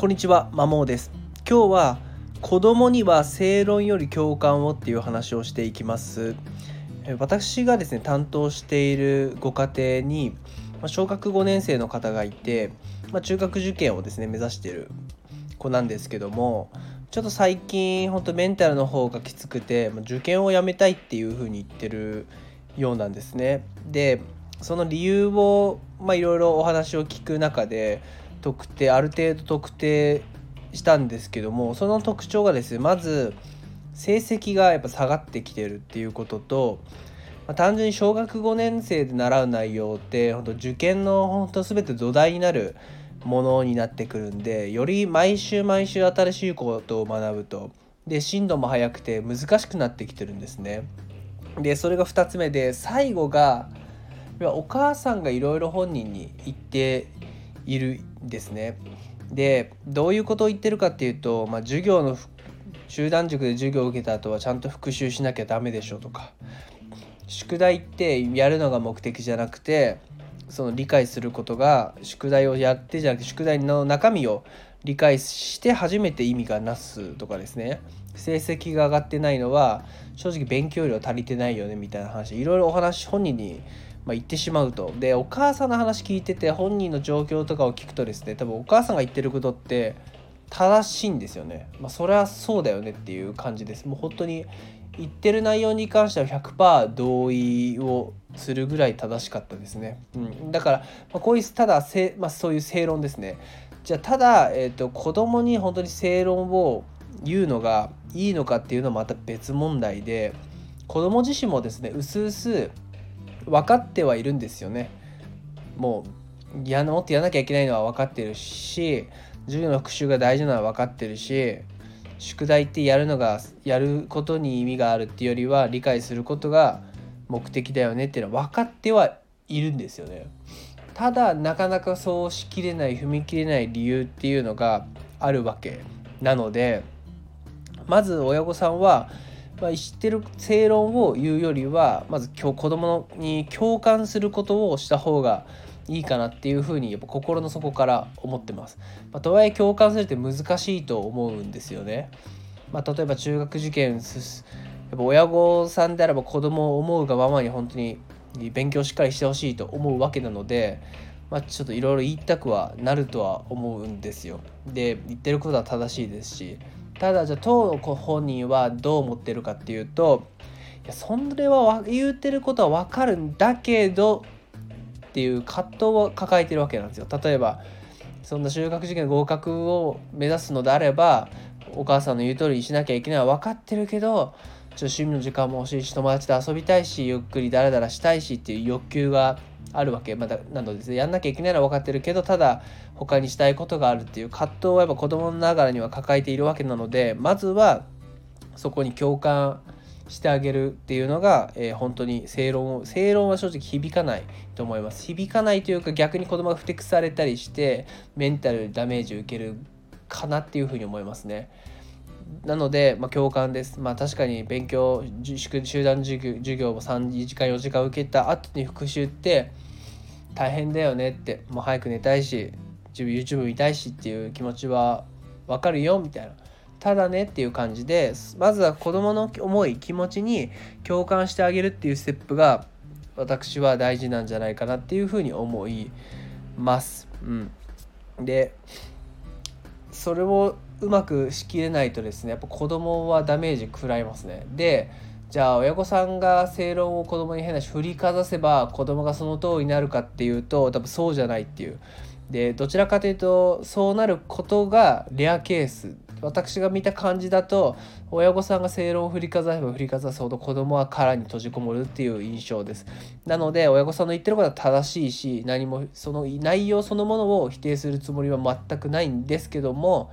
こんにちは、まもです。今日は子供には正論より共感をっていう話をしていきます。私がですね担当しているご家庭に小学5年生の方がいて、まあ、中学受験をですね目指してる子なんですけどもちょっと最近本当メンタルの方がきつくて受験をやめたいっていう風に言ってるようなんですね。でその理由をいろいろお話を聞く中で特定ある程度特定したんですけどもその特徴がですねまず成績がやっぱ下がってきてるっていうことと、まあ、単純に小学5年生で習う内容って本当受験の本当全て土台になるものになってくるんでより毎週毎週新しいことを学ぶとで進度も速くて難しくなってきてるんですね。でそれが2つ目で最後がお母さんがいろいろ本人に言っているんですね。でどういうことを言ってるかっていうと、まあ、授業の集団塾で授業を受けた後はちゃんと復習しなきゃダメでしょうとか。宿題ってやるのが目的じゃなくてその理解することが宿題をやってじゃなくて宿題の中身を理解して初めて意味がなすとかですね。成績が上がってないのは正直勉強量足りてないよねみたいな話。いろいろお話本人にまあ、言ってしまうとでお母さんの話聞いてて本人の状況とかを聞くとですね多分お母さんが言ってることって正しいんですよね。まあ、それはそうだよねっていう感じです。もう本当に言ってる内容に関しては100%同意をするぐらい正しかったですね。うん、だから、まあ、こういうただせ、まあ、そういう正論ですね。じゃあただ、えーと、子供に本当に正論を言うのがいいのかっていうのはまた別問題で子供自身もですねうすうす分かってはいるんですよね。もうやもっとやらなきゃいけないのは分かってるし授業の復習が大事なのは分かってるし宿題ってやるのがやることに意味があるっていうよりは理解することが目的だよねっていうのは分かってはいるんですよね。ただなかなかそうしきれない踏み切れない理由っていうのがあるわけなのでまず親御さんはまあ、知ってる正論を言うよりはまず今日子供に共感することをした方がいいかなっていうふうにやっぱ心の底から思ってます。まあ、とはいえ共感するって難しいと思うんですよね。まあ、例えば中学受験やっぱ親御さんであれば子供を思うがままに本当に勉強しっかりしてほしいと思うわけなので、まあ、ちょっといろいろ言いたくはなるとは思うんですよ。で言ってることは正しいですしただじゃあ当本人はどう思ってるかっていうといやそれは言うてることは分かるんだけどっていう葛藤を抱えてるわけなんですよ。例えばそんな中学受験合格を目指すのであればお母さんの言う通りにしなきゃいけないは分かってるけどちょっと趣味の時間も欲しいし友達と遊びたいしゆっくりダラダラしたいしっていう欲求があるわけ、まだなのでやんなきゃいけないのは分かってるけどただ他にしたいことがあるっていう葛藤はやっぱ子供ながらには抱えているわけなのでまずはそこに共感してあげるっていうのが、えー、本当に正論を正論は正直響かないと思います響かないというか逆に子供がふてくされたりしてメンタルダメージを受けるかなっていうふうに思いますね。なので、まあ、共感です。まあ確かに勉強、集団授業授業を3時間4時間受けた後に復習って大変だよねって、もう早く寝たいし、YouTube 見たいしっていう気持ちはわかるよみたいな。ただねっていう感じで、まずは子供の思い、気持ちに共感してあげるっていうステップが私は大事なんじゃないかなっていうふうに思います。うん。で、それをうまくしきれないとですねやっぱ子供はダメージ食らいますね。でじゃあ親御さんが正論を子供に変なし振りかざせば子供がその通りになるかっていうと多分そうじゃないっていう。でどちらかというとそうなることがレアケース。私が見た感じだと親御さんが正論を振りかざせば振りかざすほど子供は殻に閉じこもるっていう印象です。なので親御さんの言ってることは正しいし何もその内容そのものを否定するつもりは全くないんですけども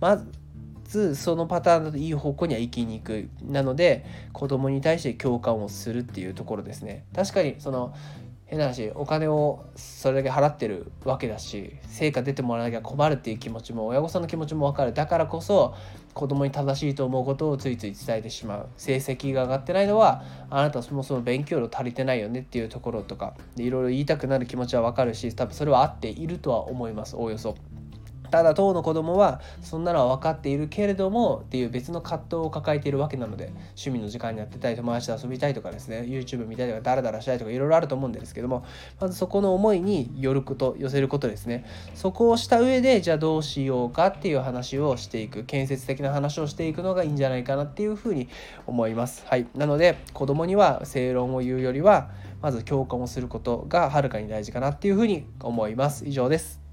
まずそのパターンだといい方向には行きにくい。なので子供に対して共感をするっていうところですね。確かにその変な話お金をそれだけ払ってるわけだし成果出てもらわなきゃ困るっていう気持ちも親御さんの気持ちも分かる。だからこそ子供に正しいと思うことをついつい伝えてしまう。成績が上がってないのはあなたそもそも勉強量足りてないよねっていうところとかいろいろ言いたくなる気持ちは分かるし多分それは合っているとは思います。おおよそ。ただ当の子供はそんなのは分かっているけれどもっていう別の葛藤を抱えているわけなので趣味の時間にやってたり友達と遊びたいとかですね YouTube 見たいとかダラダラしたいとかいろいろあると思うんですけどもまずそこの思いによること寄せることですね。そこをした上でじゃあどうしようかっていう話をしていく建設的な話をしていくのがいいんじゃないかなっていうふうに思います。はい。なので子供には正論を言うよりはまず共感をすることがはるかに大事かなっていうふうに思います。以上です。